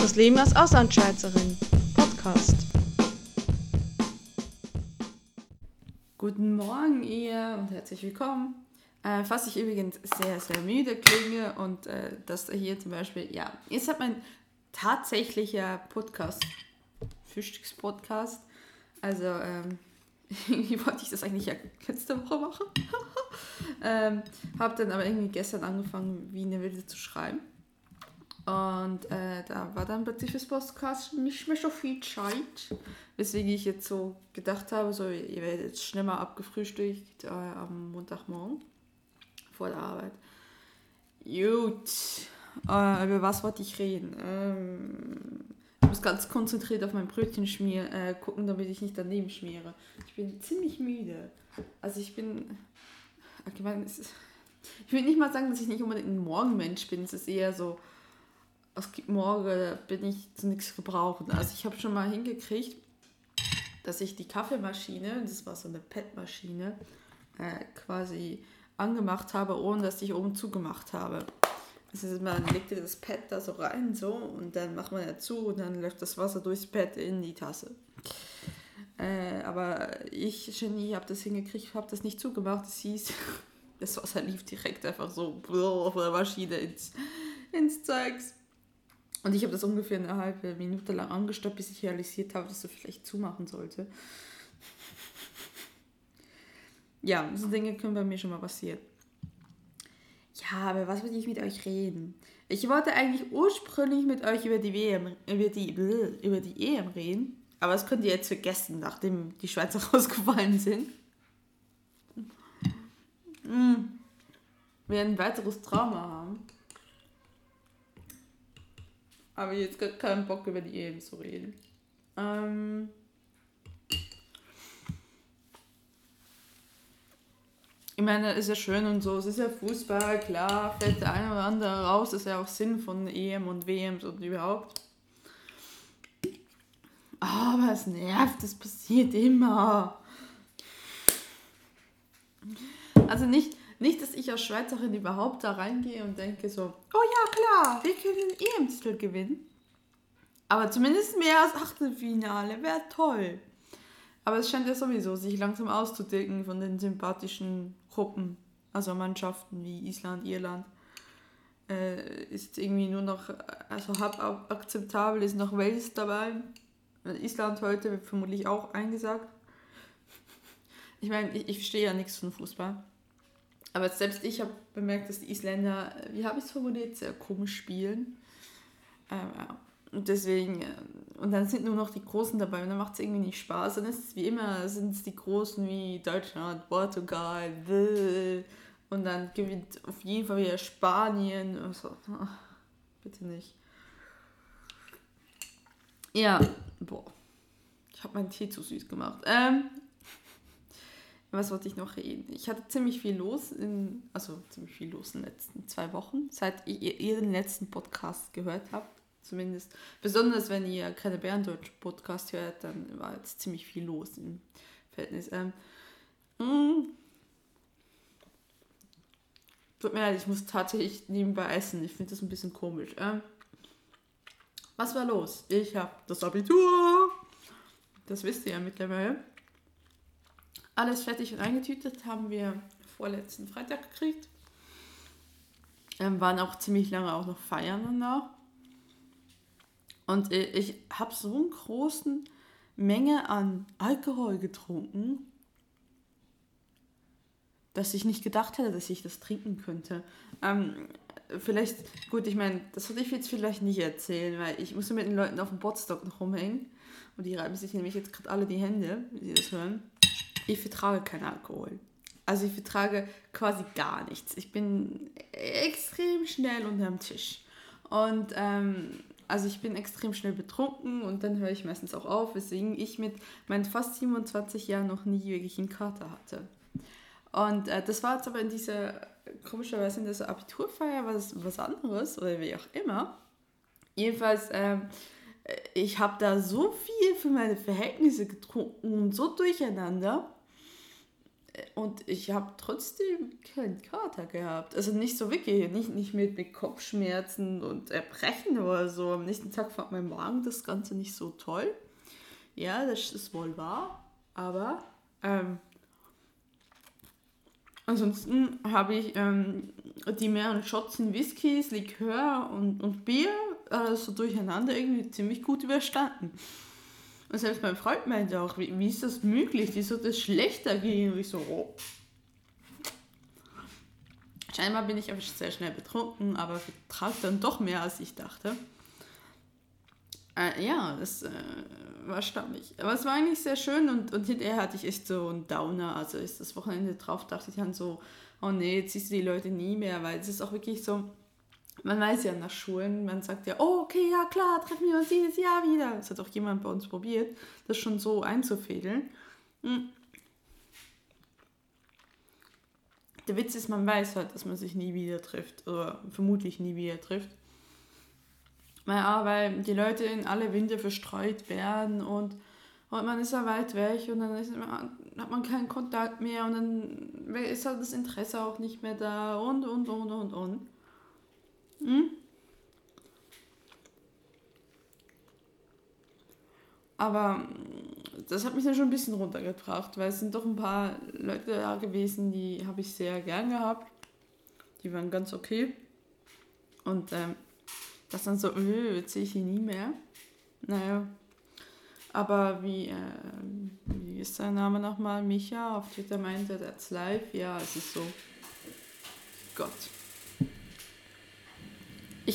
Das Leben als Auslandschweizerin. Podcast. Guten Morgen, ihr und herzlich willkommen. Äh, falls ich übrigens sehr, sehr müde klinge und äh, das hier zum Beispiel, ja, jetzt hat mein tatsächlicher Podcast, Frühstückspodcast. Also, ähm, irgendwie wollte ich das eigentlich ja letzte Woche machen. ähm, habe dann aber irgendwie gestern angefangen, wie eine Wilde zu schreiben. Und äh, da war dann plötzlich fürs Podcast nicht mehr so viel Zeit. Weswegen ich jetzt so gedacht habe, so, ihr werdet jetzt schnell mal abgefrühstückt äh, am Montagmorgen vor der Arbeit. Gut, äh, über was wollte ich reden? Ähm, ich muss ganz konzentriert auf mein Brötchen schmier, äh, gucken, damit ich nicht daneben schmiere. Ich bin ziemlich müde. Also ich bin... Ich, meine, ist, ich will nicht mal sagen, dass ich nicht unbedingt ein Morgenmensch bin. Es ist eher so es gibt morgen, bin ich zu nichts gebrauchen. Also ich habe schon mal hingekriegt, dass ich die Kaffeemaschine, das war so eine PET-Maschine, äh, quasi angemacht habe, ohne dass ich oben zugemacht habe. Also man legte das Pad da so rein, so, und dann macht man ja zu und dann läuft das Wasser durchs Pad in die Tasse. Äh, aber ich, Genie, habe das hingekriegt, habe das nicht zugemacht. Es hieß, das Wasser lief direkt einfach so auf der Maschine ins, ins Zeugs. Und ich habe das ungefähr eine halbe Minute lang angestoppt, bis ich realisiert habe, dass du vielleicht zumachen sollte. Ja, so Dinge können bei mir schon mal passieren. Ja, aber was wollte ich mit euch reden? Ich wollte eigentlich ursprünglich mit euch über die WM, über die, über die EM reden. Aber das könnt ihr jetzt vergessen, nachdem die Schweizer rausgefallen sind. Mm. Wir ein weiteres Trauma haben. Aber jetzt keinen Bock über die EM zu reden. Ähm ich meine, ist ja schön und so, es ist ja Fußball, klar, fällt der eine oder andere raus, das ist ja auch Sinn von EM und WMs und überhaupt. Aber es nervt, das passiert immer. Also nicht, nicht, dass ich als Schweizerin überhaupt da reingehe und denke so, oh ja, klar, wir können den EM-Titel gewinnen. Aber zumindest mehr als Achtelfinale wäre toll. Aber es scheint ja sowieso sich langsam auszudecken von den sympathischen Gruppen, also Mannschaften wie Island, Irland. Äh, ist irgendwie nur noch, also halb akzeptabel, ist noch Wales dabei. Island heute wird vermutlich auch eingesagt. Ich meine, ich, ich verstehe ja nichts von Fußball. Aber selbst ich habe bemerkt, dass die Isländer, wie habe ich es formuliert, sehr komisch spielen. Ähm. Und deswegen, äh, und dann sind nur noch die Großen dabei und dann macht es irgendwie nicht Spaß. Dann ist es wie immer, sind es die Großen wie Deutschland, Portugal, und dann gewinnt auf jeden Fall wieder Spanien. Also, ach, bitte nicht. Ja, boah. Ich habe meinen Tee zu süß gemacht. Ähm, was wollte ich noch reden? Ich hatte ziemlich viel los, in, also ziemlich viel los in den letzten zwei Wochen, seit ihr, ihr den letzten Podcast gehört habt. Zumindest. Besonders wenn ihr keine Bärendeutsch Podcast hört, dann war jetzt ziemlich viel los im Verhältnis. Ähm, mm. Tut mir leid, ich muss tatsächlich nebenbei essen. Ich finde das ein bisschen komisch. Ähm, was war los? Ich habe das Abitur. Das wisst ihr ja mittlerweile. Alles fertig und eingetütet haben wir vorletzten Freitag gekriegt. Ähm, waren auch ziemlich lange auch noch feiern danach. Und ich habe so eine große Menge an Alkohol getrunken, dass ich nicht gedacht hätte, dass ich das trinken könnte. Ähm, vielleicht, gut, ich meine, das würde ich jetzt vielleicht nicht erzählen, weil ich musste mit den Leuten auf dem Botstock noch rumhängen. Und die reiben sich nämlich jetzt gerade alle die Hände, wie sie das hören ich vertrage keinen Alkohol. Also ich vertrage quasi gar nichts. Ich bin extrem schnell unterm Tisch. Und ähm, also ich bin extrem schnell betrunken und dann höre ich meistens auch auf, weswegen ich mit meinen fast 27 Jahren noch nie wirklich einen Kater hatte. Und äh, das war jetzt aber in dieser, komischerweise in dieser Abiturfeier was, was anderes oder wie auch immer. Jedenfalls, ähm, ich habe da so viel für meine Verhältnisse getrunken und so durcheinander und ich habe trotzdem keinen Kater gehabt. Also nicht so wirklich, nicht, nicht mit, mit Kopfschmerzen und Erbrechen oder so. Am nächsten Tag fand mein Magen das Ganze nicht so toll. Ja, das ist wohl wahr. Aber ähm, ansonsten habe ich ähm, die mehreren Shots in Whiskys, Likör und, und Bier also durcheinander irgendwie ziemlich gut überstanden. Und selbst mein Freund meinte auch, wie, wie ist das möglich? Wie soll das schlechter gehen? Und ich so, oh. Scheinbar bin ich einfach sehr schnell betrunken, aber vertrag dann doch mehr, als ich dachte. Äh, ja, das äh, war erstaunlich. Aber es war eigentlich sehr schön und, und hinterher hatte ich echt so einen Downer. Also ist das Wochenende drauf, dachte ich dann so, oh nee, jetzt siehst du die Leute nie mehr, weil es ist auch wirklich so, man weiß ja nach Schulen, man sagt ja, oh, okay, ja klar, treffen wir uns jedes Jahr wieder. Das hat auch jemand bei uns probiert, das schon so einzufädeln. Hm. Der Witz ist, man weiß halt, dass man sich nie wieder trifft oder vermutlich nie wieder trifft. Ja, weil die Leute in alle Winde verstreut werden und, und man ist ja weit weg und dann ist, hat man keinen Kontakt mehr und dann ist halt das Interesse auch nicht mehr da und und und und und. Hm? Aber das hat mich dann schon ein bisschen runtergebracht, weil es sind doch ein paar Leute da gewesen, die habe ich sehr gern gehabt. Die waren ganz okay. Und ähm, das dann so, öh, jetzt sehe ich ihn nie mehr. Naja. Aber wie, äh, wie ist sein Name nochmal? Micha auf Twitter meinte, that's live. Ja, es ist so. Gott.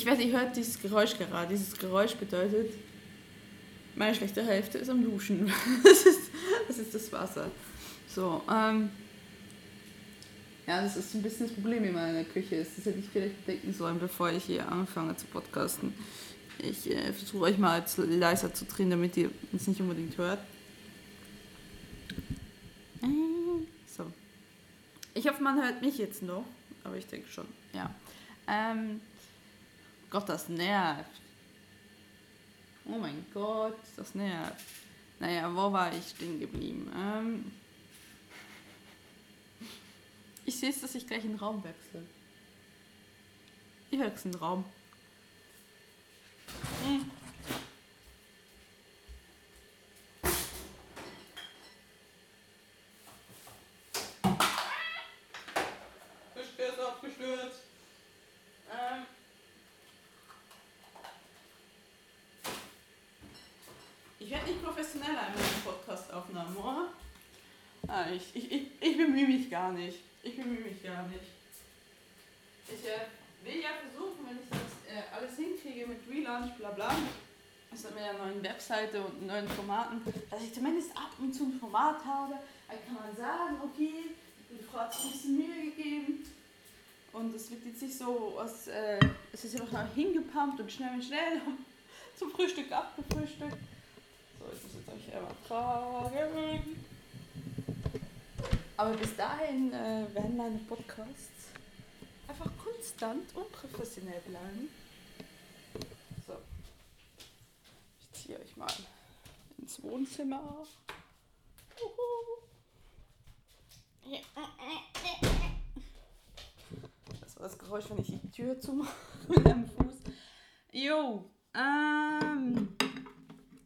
Ich weiß, ihr hört dieses Geräusch gerade. Dieses Geräusch bedeutet, meine schlechte Hälfte ist am Duschen. das, ist, das ist das Wasser. So, ähm. Ja, das ist ein bisschen das Problem in meiner Küche. Das hätte ich vielleicht bedenken sollen, bevor ich hier anfange zu podcasten. Ich äh, versuche euch mal leiser zu drehen, damit ihr uns nicht unbedingt hört. So. Ich hoffe, man hört mich jetzt noch, aber ich denke schon, ja. Ähm, Gott, das nervt. Oh mein Gott, das nervt. Naja, wo war ich stehen geblieben? Ähm ich sehe es, dass ich gleich in den Raum wechsle. Ich wechsle den Raum. Hm. Gestürzt, abgestürzt. Ähm Ich werde nicht professioneller in meinen Podcast-Aufnahmen, oder? Ah, ich, ich, ich, ich bemühe mich gar nicht. Ich bemühe mich gar nicht. Ich äh, will ja versuchen, wenn ich das äh, alles hinkriege mit Relaunch, bla bla, also mit einer neuen Webseite und neuen Formaten, dass ich zumindest ab und zu ein Format habe, dann kann man sagen, okay, die Frau hat sich ein bisschen Mühe gegeben und es wird jetzt nicht so, als, äh, es ist noch hingepumpt und schnell und schnell zum Frühstück abgefrühstückt. So, ich muss jetzt euch einmal tragen. Aber bis dahin äh, werden meine Podcasts einfach konstant und professionell bleiben. So. Ich ziehe euch mal ins Wohnzimmer. Das war das Geräusch, wenn ich die Tür zumache mit einem Fuß. Jo, ähm.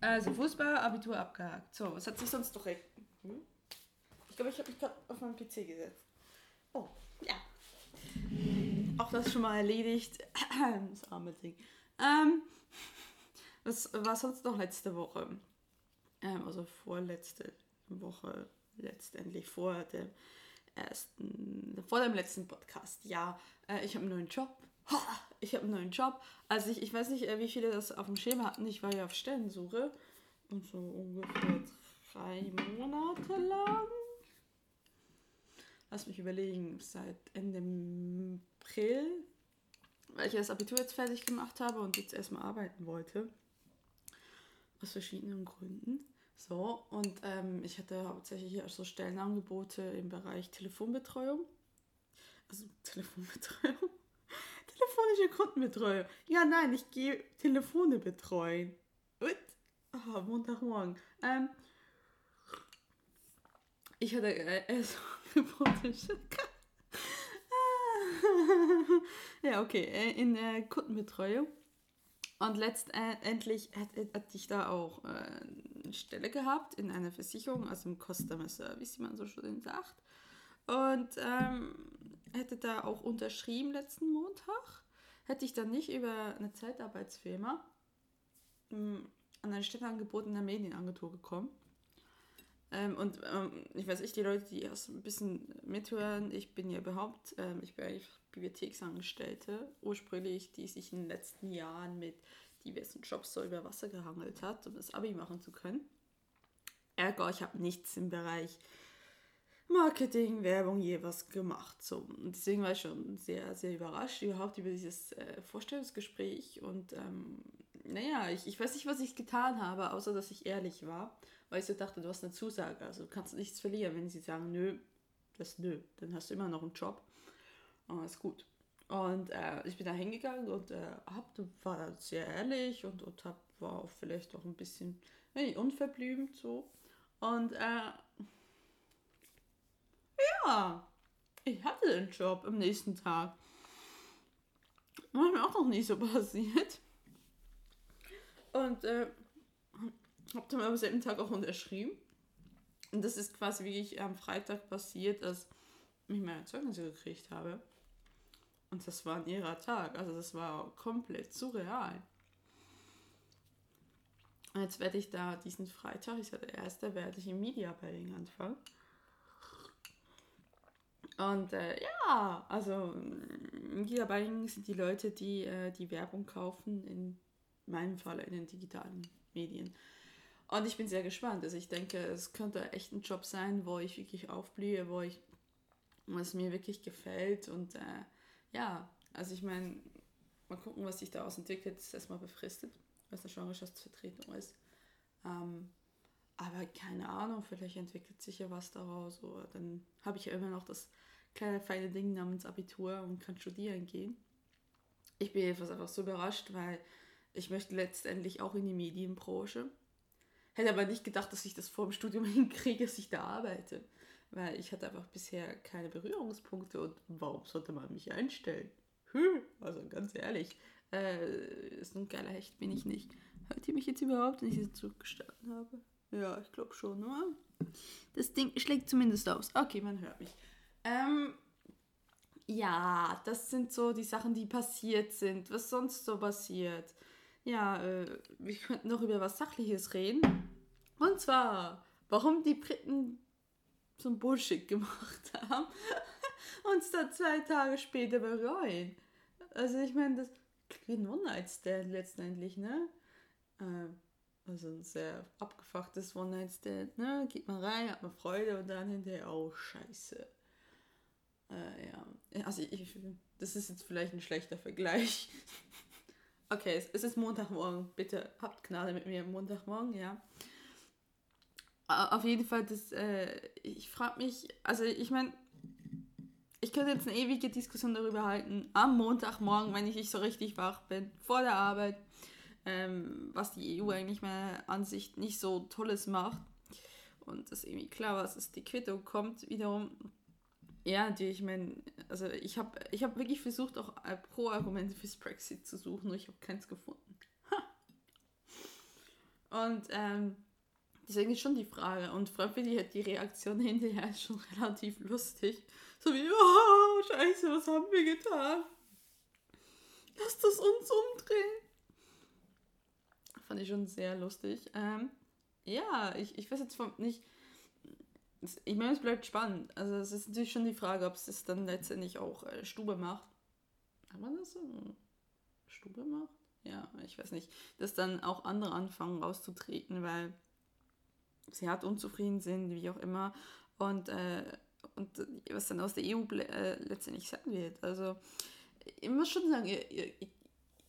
Also Fußball, Abitur abgehakt. So, was hat sich sonst noch... Hm? Glaube, ich habe mich gerade auf meinen PC gesetzt. Oh, ja. Auch das schon mal erledigt. Das arme Ding. Ähm, was war sonst noch letzte Woche? Ähm, also vorletzte Woche letztendlich vor dem ersten, vor dem letzten Podcast. Ja, äh, ich habe einen neuen Job. Ich habe einen neuen Job. Also ich, ich weiß nicht, äh, wie viele das auf dem Schema hatten. Ich war ja auf Stellensuche. Und so ungefähr drei Monate lang. Lass mich überlegen, seit Ende April, weil ich das Abitur jetzt fertig gemacht habe und jetzt erstmal arbeiten wollte. Aus verschiedenen Gründen. So, und ähm, ich hatte hauptsächlich so Stellenangebote im Bereich Telefonbetreuung. Also Telefonbetreuung. Telefonische Kundenbetreuung. Ja, nein, ich gehe Telefone betreuen. Und? Oh, Montagmorgen. Ähm, ich hatte äh, erst Nebenberuflich. ja, okay, äh, in der Kundenbetreuung. Und letztendlich hätte ich da auch äh, eine Stelle gehabt in einer Versicherung, also im Customer Service, wie man so schön sagt. Und ähm, hätte da auch unterschrieben letzten Montag. Hätte ich dann nicht über eine Zeitarbeitsfirma ähm, an eine Stelle angeboten in der Medienagentur gekommen. Ähm, und ähm, ich weiß nicht, die Leute, die erst ein bisschen mithören, ich bin ja überhaupt, ähm, ich bin eigentlich Bibliotheksangestellte, ursprünglich, die sich in den letzten Jahren mit diversen Jobs so über Wasser gehangelt hat, um das Abi machen zu können. Ergo, ich habe nichts im Bereich Marketing, Werbung je was gemacht. So. Und deswegen war ich schon sehr, sehr überrascht überhaupt über dieses äh, Vorstellungsgespräch. Und ähm, naja, ich, ich weiß nicht, was ich getan habe, außer dass ich ehrlich war, weil ich so dachte, du hast eine Zusage, also du kannst nichts verlieren. Wenn sie sagen, nö, das nö, dann hast du immer noch einen Job. Und ist gut. Und äh, ich bin da hingegangen und äh, hab, war sehr ehrlich und, und hab, war auch vielleicht auch ein bisschen hey, unverblümt so. Und äh, ja, ich hatte den Job am nächsten Tag. War mir auch noch nie so passiert. Und äh, hab dann am selben Tag auch unterschrieben. Und das ist quasi wirklich am Freitag passiert, dass ich meine Zeugnisse gekriegt habe. Und das war ein ihrer Tag. Also das war komplett surreal. Und jetzt werde ich da diesen Freitag, ist ja der erste, werde ich im Media Buying anfangen. Und äh, ja, also Media Buying sind die Leute, die äh, die Werbung kaufen, in meinem Fall in den digitalen Medien. Und ich bin sehr gespannt. Also ich denke, es könnte echt ein Job sein, wo ich wirklich aufblühe, wo ich was mir wirklich gefällt. Und äh, ja, also ich meine, mal gucken, was sich daraus entwickelt. Das ist erstmal befristet, was eine Schwangerschaftsvertretung ist. Ähm, aber keine Ahnung, vielleicht entwickelt sich ja was daraus. Oder dann habe ich ja immer noch das kleine feine Ding namens Abitur und kann studieren gehen. Ich bin jedenfalls einfach so überrascht, weil ich möchte letztendlich auch in die Medienbranche. Hätte aber nicht gedacht, dass ich das vor dem Studium hinkriege, dass ich da arbeite. Weil ich hatte einfach bisher keine Berührungspunkte und warum sollte man mich einstellen? Hm, also ganz ehrlich, äh, ist ein geiler Hecht bin ich nicht. Hört ihr mich jetzt überhaupt, wenn ich diesen Zug gestartet habe? Ja, ich glaube schon, oder? Das Ding schlägt zumindest aus. Okay, man hört mich. Ähm, ja, das sind so die Sachen, die passiert sind. Was sonst so passiert? Ja, äh, wir könnten noch über was Sachliches reden. Und zwar, warum die Briten so ein Bullshit gemacht haben und es dann zwei Tage später bereuen. Also ich meine, das klingt One-Night-Stand letztendlich, ne? Äh, also ein sehr abgefucktes One-Night-Stand, ne? Geht man rein, hat man Freude und dann hinterher, oh scheiße. Äh, ja, also ich, das ist jetzt vielleicht ein schlechter Vergleich. Okay, es, ist Montagmorgen. Bitte habt Gnade mit mir Montagmorgen, ja. Auf jeden Fall, das, äh, ich frage mich, also ich meine, ich könnte jetzt eine ewige Diskussion darüber halten, am Montagmorgen, wenn ich nicht so richtig wach bin, vor der Arbeit, ähm, was die EU eigentlich meiner Ansicht nicht so Tolles macht. Und das irgendwie klar was ist, die Quittung kommt wiederum ja, natürlich, ich meine, also ich habe ich hab wirklich versucht, auch Pro-Argumente fürs Brexit zu suchen, und ich habe keins gefunden. und ähm, deswegen ist schon die Frage, und freiwillig hat die Reaktion hinterher schon relativ lustig. So wie, oh, scheiße, was haben wir getan? Lass das uns umdrehen. Fand ich schon sehr lustig. Ähm, ja, ich, ich weiß jetzt nicht ich meine, es bleibt spannend. Also es ist natürlich schon die Frage, ob es dann letztendlich auch äh, Stube macht. Kann man das so? Stube macht? Ja, ich weiß nicht. Dass dann auch andere anfangen rauszutreten, weil sie halt unzufrieden sind, wie auch immer. Und, äh, und was dann aus der EU äh, letztendlich sein wird. Also ich muss schon sagen, ihr, ihr,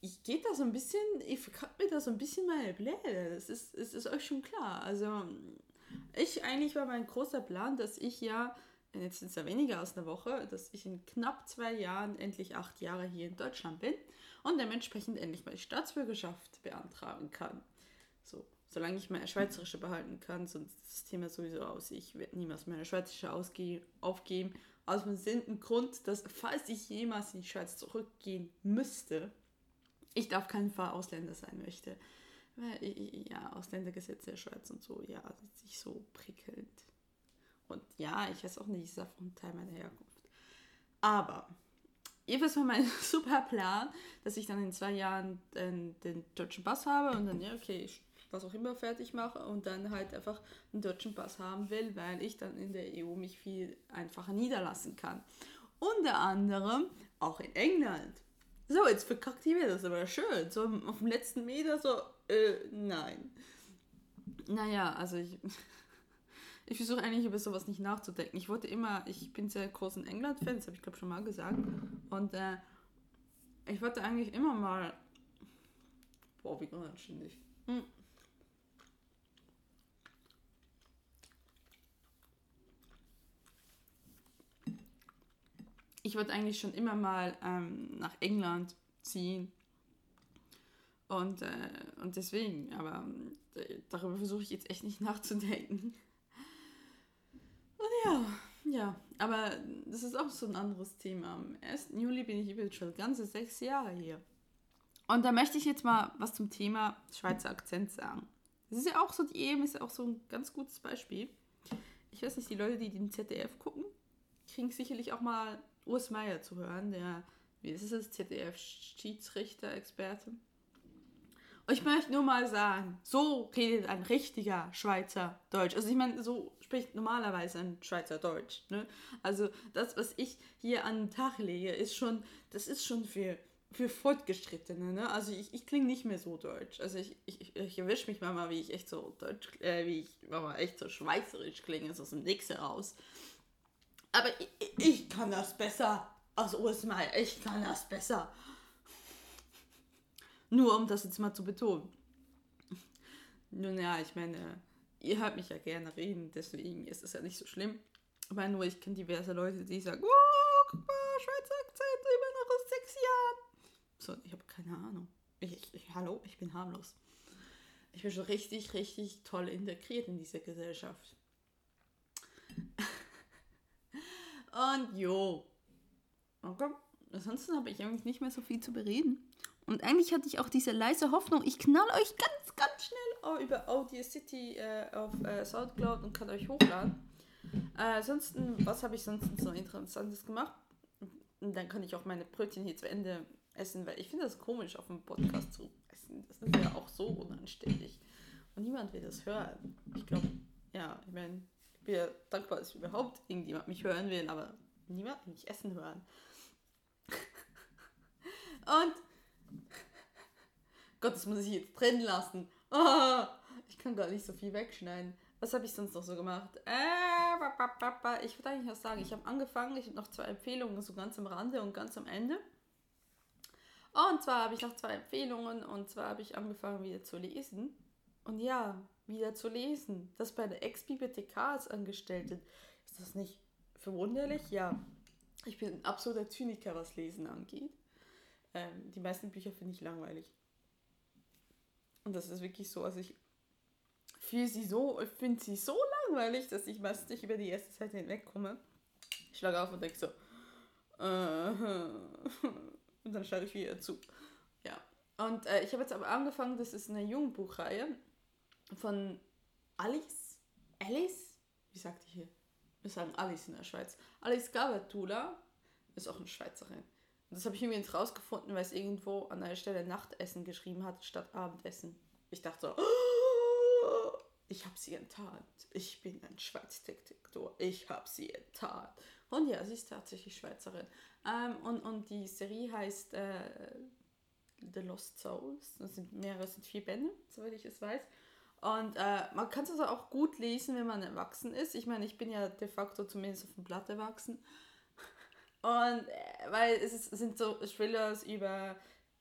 ich gehe da so ein bisschen, ich verkaufe mir da so ein bisschen meine Pläne. Das ist, es ist euch schon klar. Also ich eigentlich war mein großer Plan, dass ich ja, jetzt sind es ja weniger als eine Woche, dass ich in knapp zwei Jahren endlich acht Jahre hier in Deutschland bin und dementsprechend endlich meine Staatsbürgerschaft beantragen kann. So, solange ich meine Schweizerische behalten kann, sonst ist das Thema sowieso aus. Ich werde niemals meine Schweizerische aufgeben. Aus dem bestimmten Grund, dass falls ich jemals in die Schweiz zurückgehen müsste, ich auf keinen Fall Ausländer sein möchte. Ja, Ausländergesetze der Schweiz und so, ja, das ist so prickelnd. Und ja, ich weiß auch nicht, ist ein Teil meiner Herkunft. Aber jedenfalls war mein super Plan, dass ich dann in zwei Jahren den, den deutschen Pass habe und dann, ja, okay, was auch immer fertig mache und dann halt einfach einen deutschen Pass haben will, weil ich dann in der EU mich viel einfacher niederlassen kann. Unter anderem auch in England. So, jetzt verkackt ihr das aber schön. So auf dem letzten Meter so, äh, nein. Naja, also ich, ich versuche eigentlich über sowas nicht nachzudenken. Ich wollte immer, ich bin sehr großen England-Fan, das habe ich glaube schon mal gesagt. Und äh, ich wollte eigentlich immer mal. Boah, wie unanständig. Hm. Ich wollte eigentlich schon immer mal ähm, nach England ziehen. Und, äh, und deswegen, aber äh, darüber versuche ich jetzt echt nicht nachzudenken. Und ja, ja, aber das ist auch so ein anderes Thema. Am 1. Juli bin ich übrigens schon ganze sechs Jahre hier. Und da möchte ich jetzt mal was zum Thema Schweizer Akzent sagen. Das ist ja auch so, die EM ist ja auch so ein ganz gutes Beispiel. Ich weiß nicht, die Leute, die den ZDF gucken, kriegen sicherlich auch mal Urs Meier zu hören, der, wie ist es, ZDF-Schiedsrichter-Experte. Ich möchte nur mal sagen, so redet ein richtiger Schweizer Deutsch. Also ich meine, so spricht normalerweise ein Schweizer Deutsch. Ne? Also das, was ich hier an den Tag lege, ist schon, das ist schon für, für Fortgeschrittene. Ne? Also ich, ich klinge nicht mehr so deutsch. Also ich, ich, ich erwische mich manchmal, wie ich echt so deutsch, äh, wie ich manchmal echt so schweizerisch klinge, so aus dem Nix heraus. Aber ich, ich kann das besser als Osmar. Ich kann das besser. Nur um das jetzt mal zu betonen. Nun ja, ich meine, ihr hört mich ja gerne reden, deswegen ist es ja nicht so schlimm. Aber nur, ich kenne diverse Leute, die sagen, oh, guck mal, Schweizer Akzent, immer noch aus sechs Jahren. So, ich habe keine Ahnung. Ich, ich, hallo, ich bin harmlos. Ich bin schon richtig, richtig toll integriert in diese Gesellschaft. Und jo. Okay. Ansonsten habe ich eigentlich nicht mehr so viel zu bereden. Und eigentlich hatte ich auch diese leise Hoffnung, ich knall euch ganz, ganz schnell über Audio City äh, auf äh, Soundcloud und kann euch hochladen. Äh, ansonsten, was habe ich sonst so Interessantes gemacht? Und dann kann ich auch meine Brötchen hier zu Ende essen, weil ich finde das komisch, auf dem Podcast zu essen. Das ist ja auch so unanständig. Und niemand will das hören. Ich glaube, ja, ich meine, ich bin ja dankbar, dass überhaupt irgendjemand mich hören will, aber niemand will mich essen hören. Und Gott, das muss ich jetzt drin lassen. Oh, ich kann gar nicht so viel wegschneiden. Was habe ich sonst noch so gemacht? Äh, ich würde eigentlich auch sagen, ich habe angefangen, ich habe noch zwei Empfehlungen, so ganz am Rande und ganz am Ende. Und zwar habe ich noch zwei Empfehlungen und zwar habe ich angefangen wieder zu lesen. Und ja, wieder zu lesen. Das bei der Ex-Bibliothek als Angestellte. Ist das nicht verwunderlich? Ja. Ich bin ein absoluter Zyniker, was Lesen angeht. Ähm, die meisten Bücher finde ich langweilig. Und das ist wirklich so, also ich finde sie so, finde sie so langweilig, dass ich meist nicht über die erste Seite hinwegkomme. Ich schlage auf und denke so, äh, und dann schlage ich wieder zu. Ja. Und äh, ich habe jetzt aber angefangen, das ist eine Jugendbuchreihe von Alice, Alice, wie sagt die hier? Wir sagen Alice in der Schweiz. Alice Gabertula ist auch eine Schweizerin. Und das habe ich übrigens rausgefunden, weil es irgendwo an einer Stelle Nachtessen geschrieben hat, statt Abendessen. Ich dachte so, ich habe sie enttarnt. Ich bin ein Schweizdetektor. Ich habe sie enttarnt. Und ja, sie ist tatsächlich Schweizerin. Ähm, und, und die Serie heißt äh, The Lost Souls. Das sind mehrere, sind vier Bände, soweit ich es weiß. Und äh, man kann es also auch gut lesen, wenn man erwachsen ist. Ich meine, ich bin ja de facto zumindest auf dem Blatt erwachsen. Und äh, weil es, ist, es sind so Thrillers über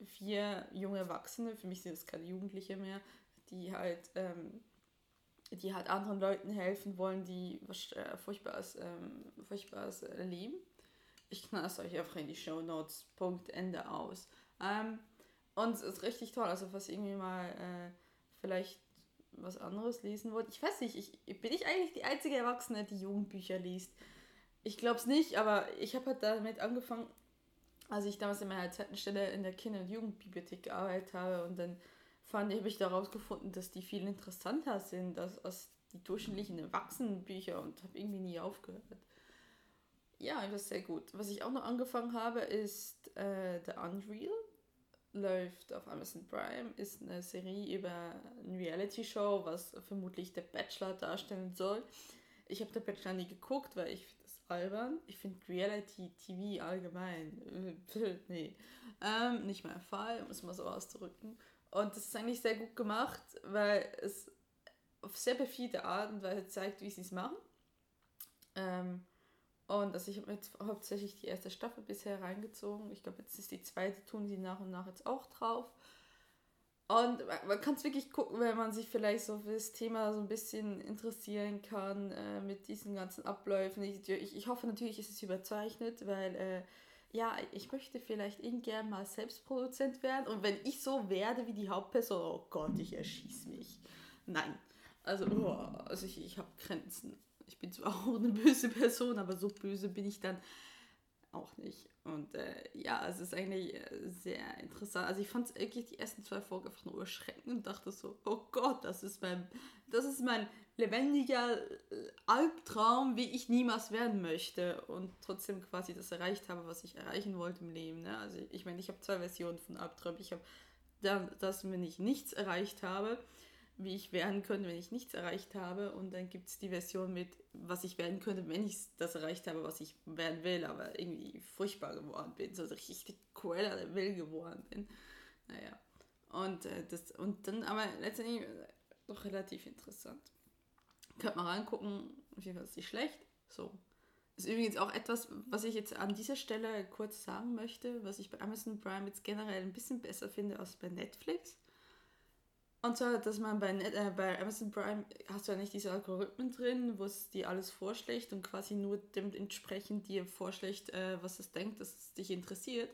vier junge Erwachsene, für mich sind es keine Jugendliche mehr, die halt, ähm, die halt anderen Leuten helfen wollen, die was äh, Furchtbares, ähm, Furchtbares erleben. Ich knall es euch einfach in die Show Notes, Punkt, Ende aus. Ähm, und es ist richtig toll, also was irgendwie mal äh, vielleicht was anderes lesen wollte. Ich weiß nicht, ich, bin ich eigentlich die einzige Erwachsene, die Jugendbücher liest? Ich glaube es nicht, aber ich habe halt damit angefangen, als ich damals in meiner zweiten Stelle in der Kinder- und Jugendbibliothek gearbeitet habe und dann fand ich, habe ich daraus gefunden, dass die viel interessanter sind als, als die durchschnittlichen Erwachsenenbücher und habe irgendwie nie aufgehört. Ja, das ist sehr gut. Was ich auch noch angefangen habe, ist äh, The Unreal. Läuft auf Amazon Prime, ist eine Serie über eine Reality-Show, was vermutlich der Bachelor darstellen soll. Ich habe der Bachelor nie geguckt, weil ich albern. Ich finde Reality-TV allgemein, nee, ähm, nicht mein Fall, muss man so ausdrücken. Und das ist eigentlich sehr gut gemacht, weil es auf sehr perfide Art und Weise zeigt, wie sie es machen. Ähm, und also ich habe jetzt hauptsächlich die erste Staffel bisher reingezogen. Ich glaube, jetzt ist die zweite, tun sie nach und nach jetzt auch drauf. Und man kann es wirklich gucken, wenn man sich vielleicht so für das Thema so ein bisschen interessieren kann äh, mit diesen ganzen Abläufen. Ich, ich, hoffe natürlich, ist es überzeichnet, weil äh, ja, ich möchte vielleicht irgendwann mal Selbstproduzent werden. Und wenn ich so werde wie die Hauptperson, oh Gott, ich erschieße mich. Nein. Also, oh, also ich, ich habe Grenzen ich bin zwar auch eine böse Person, aber so böse bin ich dann auch nicht. Und äh, ja, es ist eigentlich äh, sehr interessant. Also ich fand es wirklich die ersten zwei Folgen einfach nur erschreckend und dachte so, oh Gott, das ist mein, das ist mein lebendiger äh, Albtraum, wie ich niemals werden möchte. Und trotzdem quasi das erreicht habe, was ich erreichen wollte im Leben. Ne? Also ich meine, ich habe zwei Versionen von Albträumen. Ich habe das, wenn ich nichts erreicht habe wie ich werden könnte, wenn ich nichts erreicht habe. Und dann gibt es die Version mit, was ich werden könnte, wenn ich das erreicht habe, was ich werden will, aber irgendwie furchtbar geworden bin, so richtig Cruella der Will geworden bin. Naja. Und, äh, das, und dann aber letztendlich äh, doch relativ interessant. Könnt mal reingucken, auf jeden Fall ist nicht schlecht. So. Ist übrigens auch etwas, was ich jetzt an dieser Stelle kurz sagen möchte, was ich bei Amazon Prime jetzt generell ein bisschen besser finde als bei Netflix und zwar, dass man bei, äh, bei Amazon Prime hast du ja nicht diese Algorithmen drin, wo es dir alles vorschlägt und quasi nur dementsprechend dir vorschlägt, äh, was es denkt, dass es dich interessiert.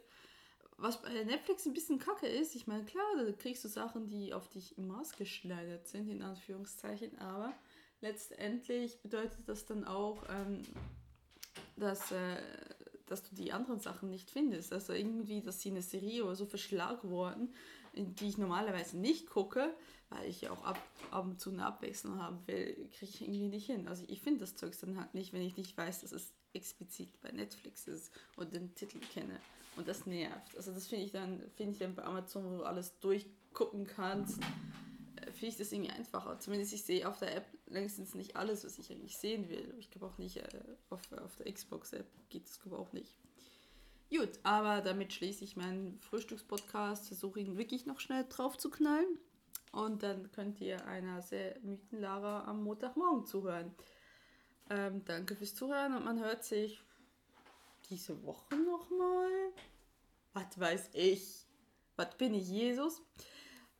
Was bei Netflix ein bisschen kacke ist, ich meine, klar, da kriegst du Sachen, die auf dich maßgeschneidert sind, in Anführungszeichen, aber letztendlich bedeutet das dann auch, ähm, dass, äh, dass du die anderen Sachen nicht findest. Also irgendwie, dass sie eine Serie oder so verschlagworten, die ich normalerweise nicht gucke, weil ich ja auch ab, ab und zu eine Abwechslung haben will, kriege ich irgendwie nicht hin. Also ich finde das Zeug dann halt nicht, wenn ich nicht weiß, dass es explizit bei Netflix ist und den Titel kenne. Und das nervt. Also das finde ich dann, finde ich dann bei Amazon, wo du alles durchgucken kannst, äh, finde ich das irgendwie einfacher. Zumindest ich sehe auf der App längstens nicht alles, was ich eigentlich sehen will. Ich glaube auch nicht, äh, auf, auf der Xbox-App geht es glaube auch nicht. Gut, aber damit schließe ich meinen Frühstückspodcast, versuche ihn wirklich noch schnell drauf zu knallen. Und dann könnt ihr einer sehr müden Lara am Montagmorgen zuhören. Ähm, danke fürs Zuhören und man hört sich diese Woche nochmal. Was weiß ich? Was bin ich, Jesus?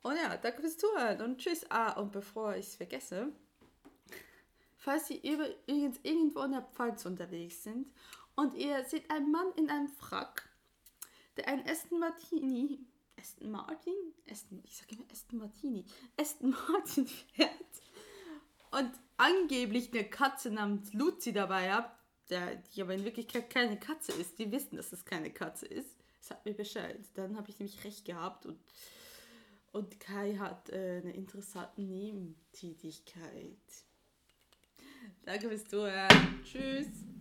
Und ja, danke fürs Zuhören und tschüss. Ah, und bevor ich es vergesse, falls ihr übrigens irgendwo in der Pfalz unterwegs sind und ihr seht einen Mann in einem Frack, der einen Aston Martini, Aston Martin? Aston, ich sage immer Aston Martini, Aston Martin fährt und angeblich eine Katze namens Luzi dabei hat, der, die aber in Wirklichkeit keine Katze ist. Die wissen, dass es keine Katze ist. Sagt mir Bescheid. Dann habe ich nämlich recht gehabt und, und Kai hat äh, eine interessante Nebentätigkeit. Danke fürs Zuhören. Tschüss.